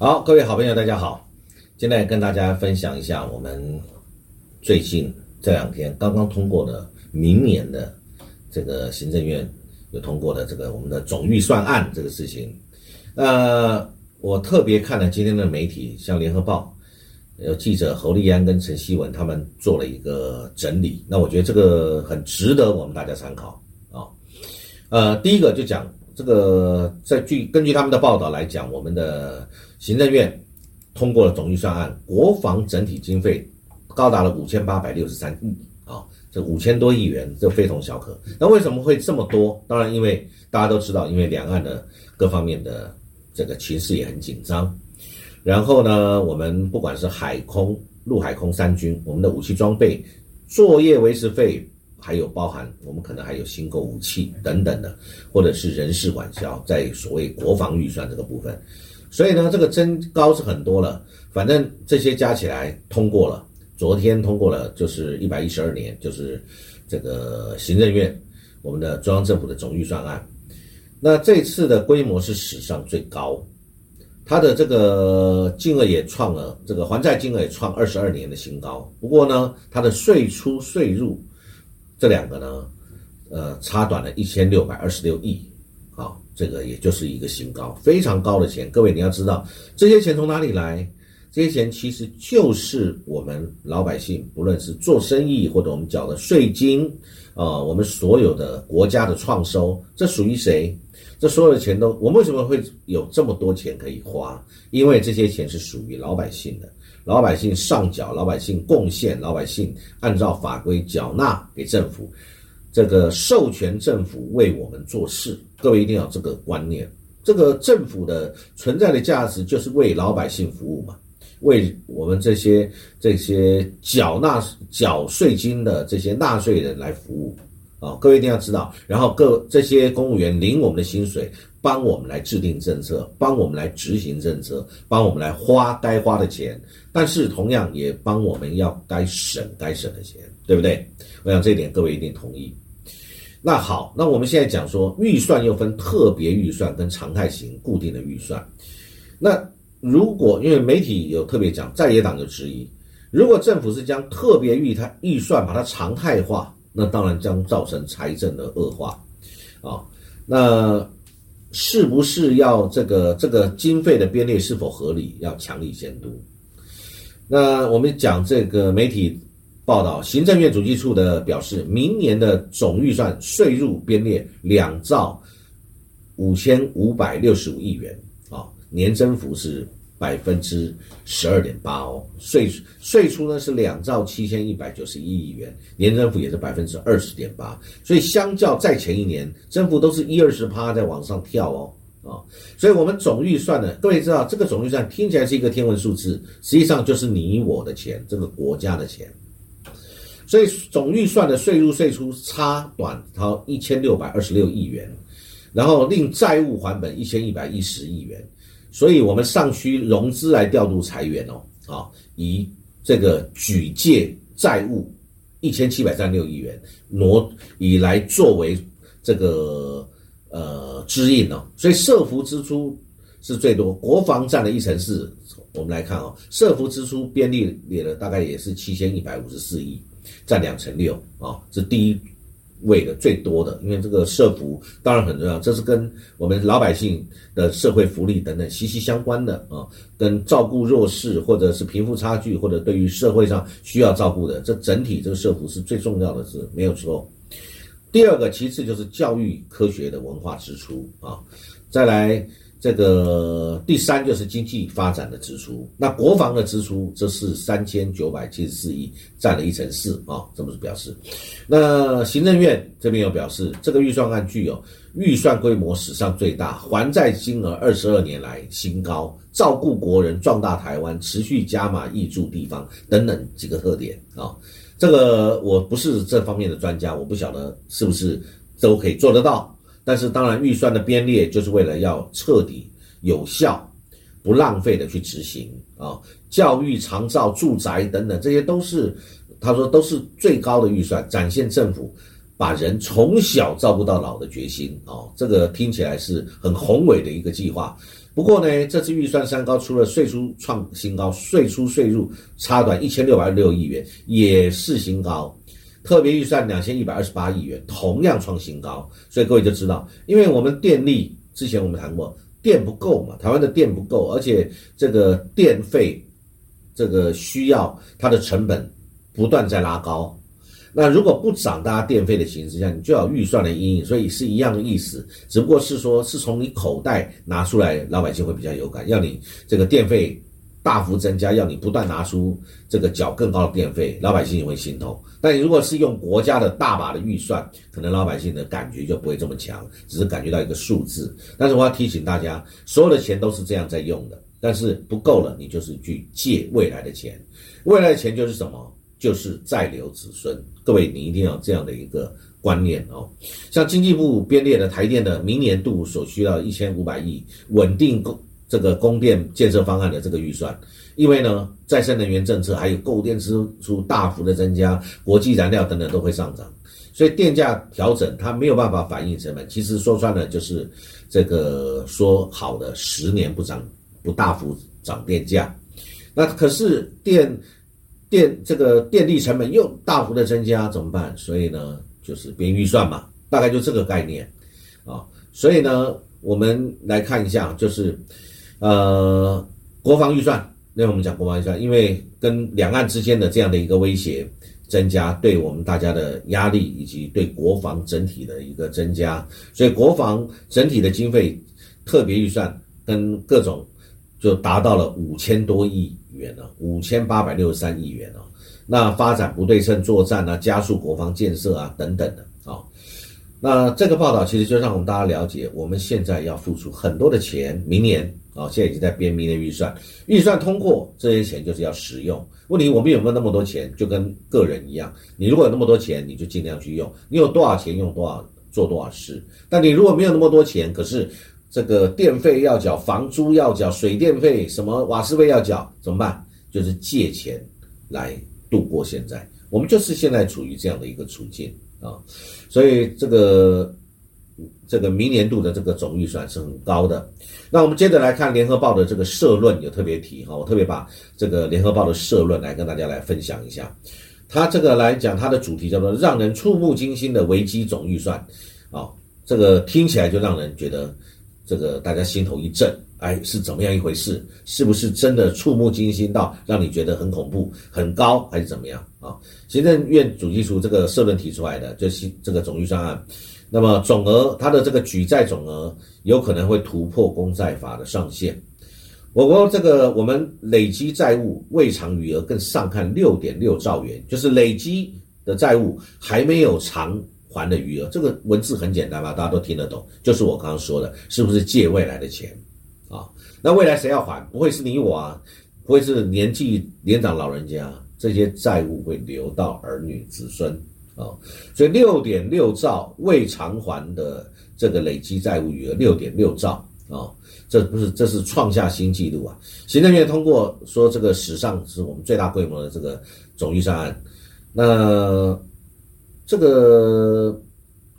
好，各位好朋友，大家好。现在跟大家分享一下我们最近这两天刚刚通过的明年的这个行政院有通过的这个我们的总预算案这个事情。呃，我特别看了今天的媒体，像联合报有记者侯立安跟陈希文他们做了一个整理，那我觉得这个很值得我们大家参考啊。呃，第一个就讲这个，在据根据他们的报道来讲，我们的行政院。通过了总预算案，国防整体经费高达了五千八百六十三亿啊，这五千多亿元，这非同小可。那为什么会这么多？当然，因为大家都知道，因为两岸的各方面的这个情势也很紧张。然后呢，我们不管是海空、陆海空三军，我们的武器装备、作业维持费，还有包含我们可能还有新购武器等等的，或者是人事管销，在所谓国防预算这个部分。所以呢，这个增高是很多了，反正这些加起来通过了，昨天通过了，就是一百一十二年，就是这个行政院我们的中央政府的总预算案。那这次的规模是史上最高，它的这个金额也创了这个还债金额也创二十二年的新高。不过呢，它的税出税入这两个呢，呃，差短了一千六百二十六亿。这个也就是一个新高，非常高的钱。各位你要知道，这些钱从哪里来？这些钱其实就是我们老百姓，不论是做生意或者我们缴的税金，啊，我们所有的国家的创收，这属于谁？这所有的钱都，我们为什么会有这么多钱可以花？因为这些钱是属于老百姓的，老百姓上缴，老百姓贡献，老百姓按照法规缴纳给政府。这个授权政府为我们做事，各位一定要这个观念。这个政府的存在的价值就是为老百姓服务嘛，为我们这些这些缴纳缴税金的这些纳税人来服务啊！各位一定要知道。然后各这些公务员领我们的薪水，帮我们来制定政策，帮我们来执行政策，帮我们来花该花的钱。但是同样也帮我们要该省该省的钱。对不对？我想这一点各位一定同意。那好，那我们现在讲说预算又分特别预算跟常态型固定的预算。那如果因为媒体有特别讲，在野党就质疑，如果政府是将特别预它预算把它常态化，那当然将造成财政的恶化啊。那是不是要这个这个经费的编列是否合理？要强力监督。那我们讲这个媒体。报道，行政院主计处的表示，明年的总预算税入编列两兆五千五百六十五亿元，啊，年增幅是百分之十二点八哦。税税出呢是两兆七千一百九十一亿元，年增幅也是百分之二十点八。所以相较在前一年，增幅都是一二十趴在往上跳哦，啊，所以我们总预算呢，各位知道这个总预算听起来是一个天文数字，实际上就是你我的钱，这个国家的钱。所以总预算的税入税出差短超一千六百二十六亿元，然后令债务还本一千一百一十亿元，所以我们尚需融资来调度财源哦，啊，以这个举借债务一千七百三十六亿元挪以来作为这个呃支应哦，所以社福支出是最多，国防占了一成四，我们来看哦，社福支出编列列了大概也是七千一百五十四亿。占两成六啊，是第一为的最多的，因为这个社福当然很重要，这是跟我们老百姓的社会福利等等息息相关的啊，跟照顾弱势或者是贫富差距或者对于社会上需要照顾的，这整体这个社福是最重要的，是没有错。第二个，其次就是教育科学的文化支出啊，再来。这个第三就是经济发展的支出，那国防的支出这是三千九百七十四亿，占了一成四啊，这么表示。那行政院这边又表示，这个预算案具有预算规模史上最大，还债金额二十二年来新高，照顾国人，壮大台湾，持续加码挹注地方等等几个特点啊。这个我不是这方面的专家，我不晓得是不是都可以做得到。但是当然，预算的编列就是为了要彻底、有效、不浪费的去执行啊。教育、长照、住宅等等，这些都是他说都是最高的预算，展现政府把人从小照顾到老的决心啊。这个听起来是很宏伟的一个计划。不过呢，这次预算三高除了税出创新高，税出税入差短一千六百六亿元也是新高，特别预算两千一百二十八亿元同样创新高，所以各位就知道，因为我们电力之前我们谈过，电不够嘛，台湾的电不够，而且这个电费这个需要它的成本不断在拉高。那如果不涨大家电费的形势下，你就要预算的阴影，所以是一样的意思，只不过是说是从你口袋拿出来，老百姓会比较有感，要你这个电费大幅增加，要你不断拿出这个缴更高的电费，老百姓也会心痛。但如果是用国家的大把的预算，可能老百姓的感觉就不会这么强，只是感觉到一个数字。但是我要提醒大家，所有的钱都是这样在用的，但是不够了，你就是去借未来的钱，未来的钱就是什么？就是再留子孙，各位你一定要这样的一个观念哦。像经济部编列的台电的明年度所需要一千五百亿稳定供这个供电建设方案的这个预算，因为呢再生能源政策还有购电支出大幅的增加，国际燃料等等都会上涨，所以电价调整它没有办法反映成本。其实说穿了就是这个说好的十年不涨不大幅涨电价，那可是电。电这个电力成本又大幅的增加，怎么办？所以呢，就是编预算嘛，大概就这个概念啊。所以呢，我们来看一下，就是呃，国防预算。那我们讲国防预算，因为跟两岸之间的这样的一个威胁增加，对我们大家的压力以及对国防整体的一个增加，所以国防整体的经费特别预算跟各种就达到了五千多亿。元了五千八百六十三亿元啊，那发展不对称作战啊，加速国防建设啊，等等的，那这个报道其实就让我们大家了解，我们现在要付出很多的钱，明年啊，现在已经在编明年预算，预算通过这些钱就是要使用。问题我们有没有那么多钱，就跟个人一样，你如果有那么多钱，你就尽量去用，你有多少钱用多少做多少事。但你如果没有那么多钱，可是这个电费要缴，房租要缴，水电费什么瓦斯费要缴，怎么办？就是借钱来度过现在，我们就是现在处于这样的一个处境啊，所以这个这个明年度的这个总预算是很高的。那我们接着来看联合报的这个社论，有特别提哈，我特别把这个联合报的社论来跟大家来分享一下。它这个来讲，它的主题叫做“让人触目惊心的危机总预算”，啊，这个听起来就让人觉得。这个大家心头一震，哎，是怎么样一回事？是不是真的触目惊心到让你觉得很恐怖、很高，还是怎么样啊？行政院主计处这个社论提出来的，就是这个总预算案，那么总额它的这个举债总额有可能会突破公债法的上限。我国这个我们累积债务未偿余额更上看六点六兆元，就是累积的债务还没有偿。还的余额，这个文字很简单吧？大家都听得懂，就是我刚刚说的，是不是借未来的钱？那未来谁要还？不会是你我啊，不会是年纪年长老人家，这些债务会流到儿女子孙啊。所以六点六兆未偿还的这个累积债务余额，六点六兆啊，这不是这是创下新纪录啊！行政院通过说，这个史上是我们最大规模的这个总预算案，那。这个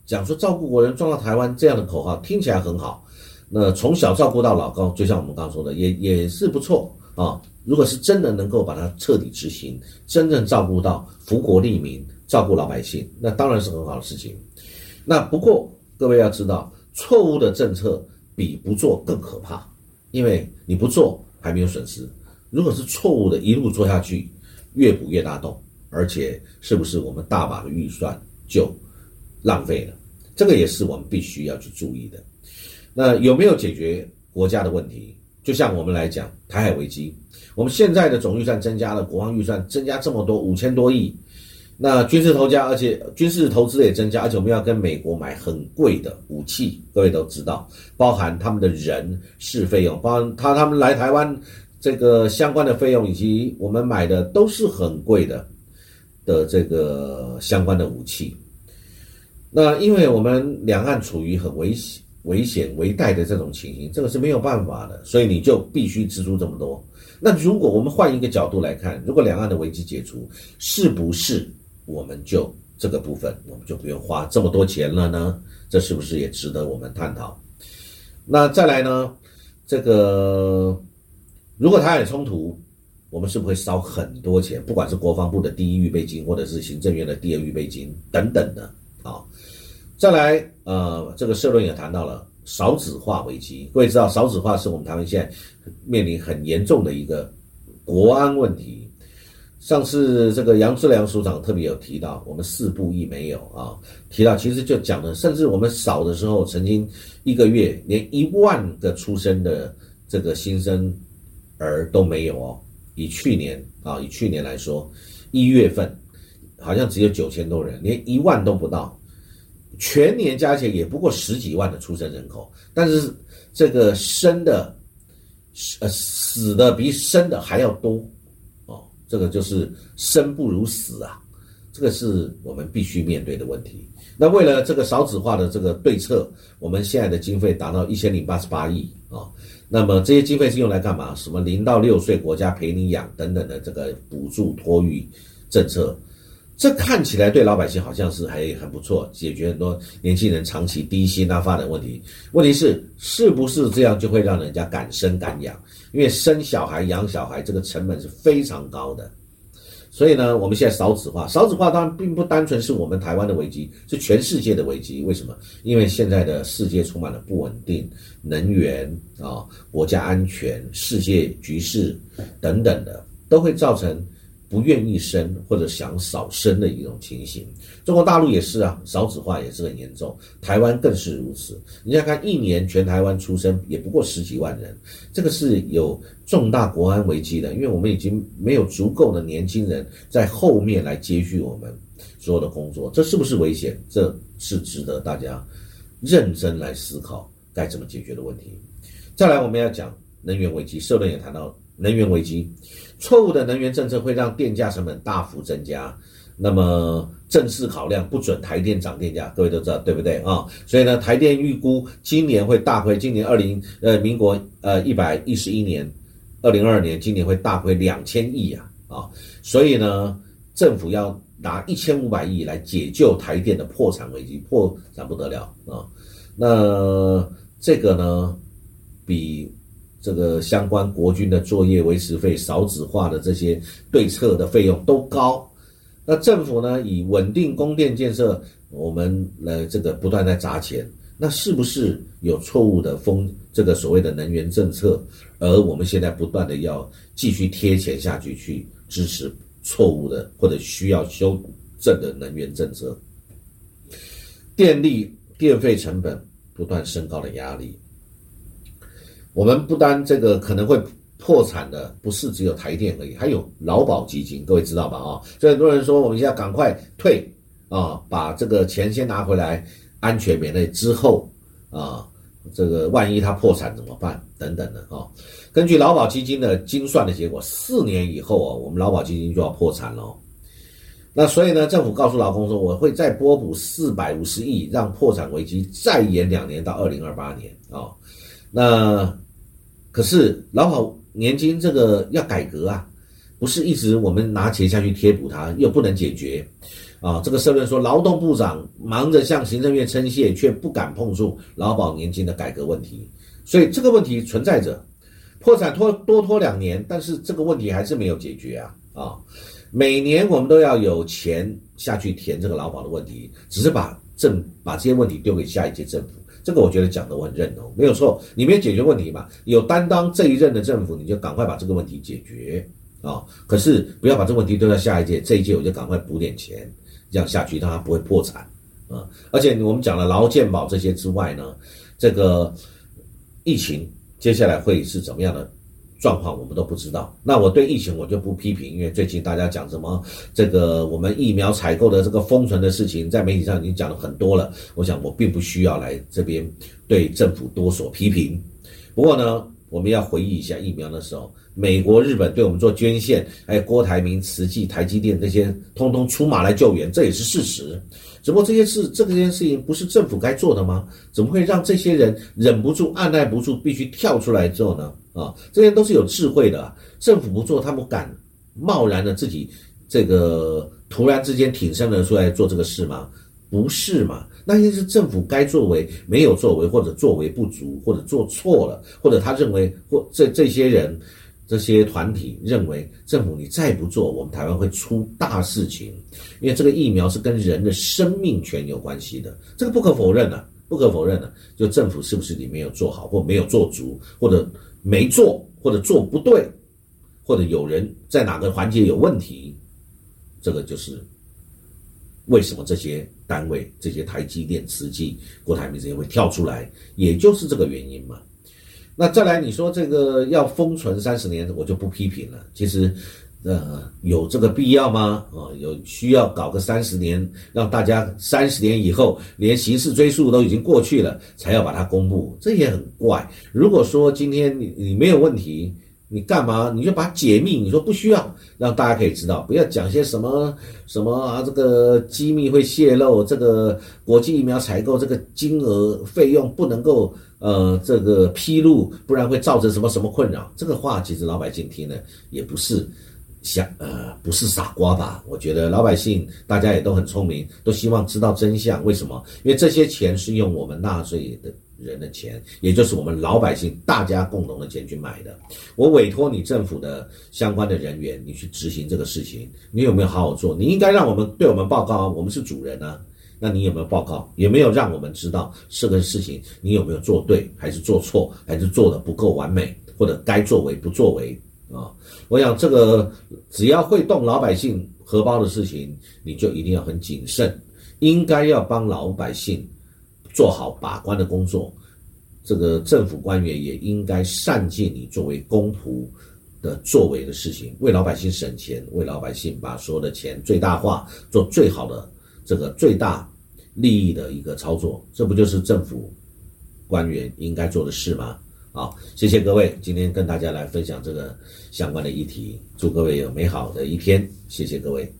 讲说照顾国人，壮大台湾这样的口号听起来很好。那从小照顾到老高，就像我们刚刚说的，也也是不错啊。如果是真的能够把它彻底执行，真正照顾到福国利民，照顾老百姓，那当然是很好的事情。那不过各位要知道，错误的政策比不做更可怕，因为你不做还没有损失，如果是错误的一路做下去，越补越大洞。而且是不是我们大把的预算就浪费了？这个也是我们必须要去注意的。那有没有解决国家的问题？就像我们来讲台海危机，我们现在的总预算增加了，国防预算增加这么多五千多亿，那军事投加，而且军事投资也增加，而且我们要跟美国买很贵的武器，各位都知道，包含他们的人事费用，包含他他们来台湾这个相关的费用，以及我们买的都是很贵的。的这个相关的武器，那因为我们两岸处于很危险、危险为代的这种情形，这个是没有办法的，所以你就必须支出这么多。那如果我们换一个角度来看，如果两岸的危机解除，是不是我们就这个部分我们就不用花这么多钱了呢？这是不是也值得我们探讨？那再来呢？这个如果台海冲突，我们是不是会烧很多钱？不管是国防部的第一预备金，或者是行政院的第二预备金等等的啊。再来，呃，这个社论也谈到了少子化危机。各位知道，少子化是我们台湾现在面临很严重的一个国安问题。上次这个杨志良署长特别有提到，我们四部一没有啊，提到其实就讲了，甚至我们少的时候，曾经一个月连一万个出生的这个新生儿都没有哦。以去年啊，以去年来说，一月份好像只有九千多人，连一万都不到，全年加起来也不过十几万的出生人口，但是这个生的，呃死的比生的还要多。哦这个就是生不如死啊，这个是我们必须面对的问题。那为了这个少子化的这个对策，我们现在的经费达到一千零八十八亿啊。那么这些经费是用来干嘛？什么零到六岁国家陪你养等等的这个补助托育政策，这看起来对老百姓好像是还很不错，解决很多年轻人长期低薪啊发展问题。问题是是不是这样就会让人家敢生敢养？因为生小孩、养小孩这个成本是非常高的，所以呢，我们现在少子化，少子化当然并不单纯是我们台湾的危机，是全世界的危机。为什么？因为现在的世界充满了不稳定，能源啊、国家安全、世界局势等等的，都会造成。不愿意生或者想少生的一种情形，中国大陆也是啊，少子化也是很严重，台湾更是如此。你想看，一年全台湾出生也不过十几万人，这个是有重大国安危机的，因为我们已经没有足够的年轻人在后面来接续我们所有的工作，这是不是危险？这是值得大家认真来思考该怎么解决的问题。再来，我们要讲能源危机，社论也谈到能源危机。错误的能源政策会让电价成本大幅增加，那么正式考量不准台电涨电价，各位都知道对不对啊？所以呢，台电预估今年会大亏，今年二零呃民国呃一百一十一年，二零二二年今年会大亏两千亿啊啊！所以呢，政府要拿一千五百亿来解救台电的破产危机，破产不得了啊！那这个呢，比。这个相关国军的作业维持费、少子化的这些对策的费用都高，那政府呢以稳定供电建设，我们来这个不断在砸钱，那是不是有错误的风这个所谓的能源政策？而我们现在不断的要继续贴钱下去去支持错误的或者需要修正的能源政策，电力电费成本不断升高的压力。我们不单这个可能会破产的，不是只有台电而已，还有劳保基金，各位知道吧？啊，所以很多人说我们现在赶快退啊，把这个钱先拿回来，安全免税之后啊，这个万一他破产怎么办？等等的啊。根据劳保基金的精算的结果，四年以后啊，我们劳保基金就要破产了。那所以呢，政府告诉劳工说，我会再拨补四百五十亿，让破产危机再延两年到二零二八年啊。那可是劳保年金这个要改革啊，不是一直我们拿钱下去贴补它，又不能解决啊。这个社论说，劳动部长忙着向行政院称谢，却不敢碰触劳保年金的改革问题，所以这个问题存在着。破产拖多拖两年，但是这个问题还是没有解决啊啊！每年我们都要有钱下去填这个劳保的问题，只是把政把这些问题丢给下一届政府。这个我觉得讲的我很认同，没有错。你没有解决问题嘛？有担当这一任的政府，你就赶快把这个问题解决啊！可是不要把这个问题丢到下一届，这一届我就赶快补点钱，这样下去让它不会破产啊！而且我们讲了劳健保这些之外呢，这个疫情接下来会是怎么样的？状况我们都不知道，那我对疫情我就不批评，因为最近大家讲什么这个我们疫苗采购的这个封存的事情，在媒体上已经讲了很多了。我想我并不需要来这边对政府多所批评。不过呢，我们要回忆一下疫苗的时候，美国、日本对我们做捐献，还有郭台铭、慈济、台积电这些，通通出马来救援，这也是事实。只不过这些事，这件事情不是政府该做的吗？怎么会让这些人忍不住、按耐不住，必须跳出来做呢？啊，这些都是有智慧的。政府不做，他们敢贸然的自己这个突然之间挺身而出来做这个事吗？不是嘛？那些是政府该作为没有作为，或者作为不足，或者做错了，或者他认为或这这些人。这些团体认为，政府你再不做，我们台湾会出大事情，因为这个疫苗是跟人的生命权有关系的，这个不可否认的，不可否认的。就政府是不是你没有做好，或没有做足，或者没做，或者做不对，或者有人在哪个环节有问题，这个就是为什么这些单位、这些台积电、慈济、郭台铭这些会跳出来，也就是这个原因嘛。那再来，你说这个要封存三十年，我就不批评了。其实，呃，有这个必要吗？啊，有需要搞个三十年，让大家三十年以后连刑事追诉都已经过去了，才要把它公布，这也很怪。如果说今天你你没有问题。你干嘛？你就把解密，你说不需要，让大家可以知道，不要讲些什么什么啊，这个机密会泄露，这个国际疫苗采购这个金额费用不能够呃这个披露，不然会造成什么什么困扰。这个话其实老百姓听了也不是想呃不是傻瓜吧？我觉得老百姓大家也都很聪明，都希望知道真相。为什么？因为这些钱是用我们纳税的。人的钱，也就是我们老百姓大家共同的钱去买的。我委托你政府的相关的人员，你去执行这个事情，你有没有好好做？你应该让我们对我们报告啊，我们是主人啊。那你有没有报告？有没有让我们知道这个事情你有没有做对，还是做错，还是做的不够完美，或者该作为不作为啊？我想这个只要会动老百姓荷包的事情，你就一定要很谨慎，应该要帮老百姓。做好把关的工作，这个政府官员也应该善尽你作为公仆的作为的事情，为老百姓省钱，为老百姓把所有的钱最大化，做最好的这个最大利益的一个操作，这不就是政府官员应该做的事吗？好，谢谢各位，今天跟大家来分享这个相关的议题，祝各位有美好的一天，谢谢各位。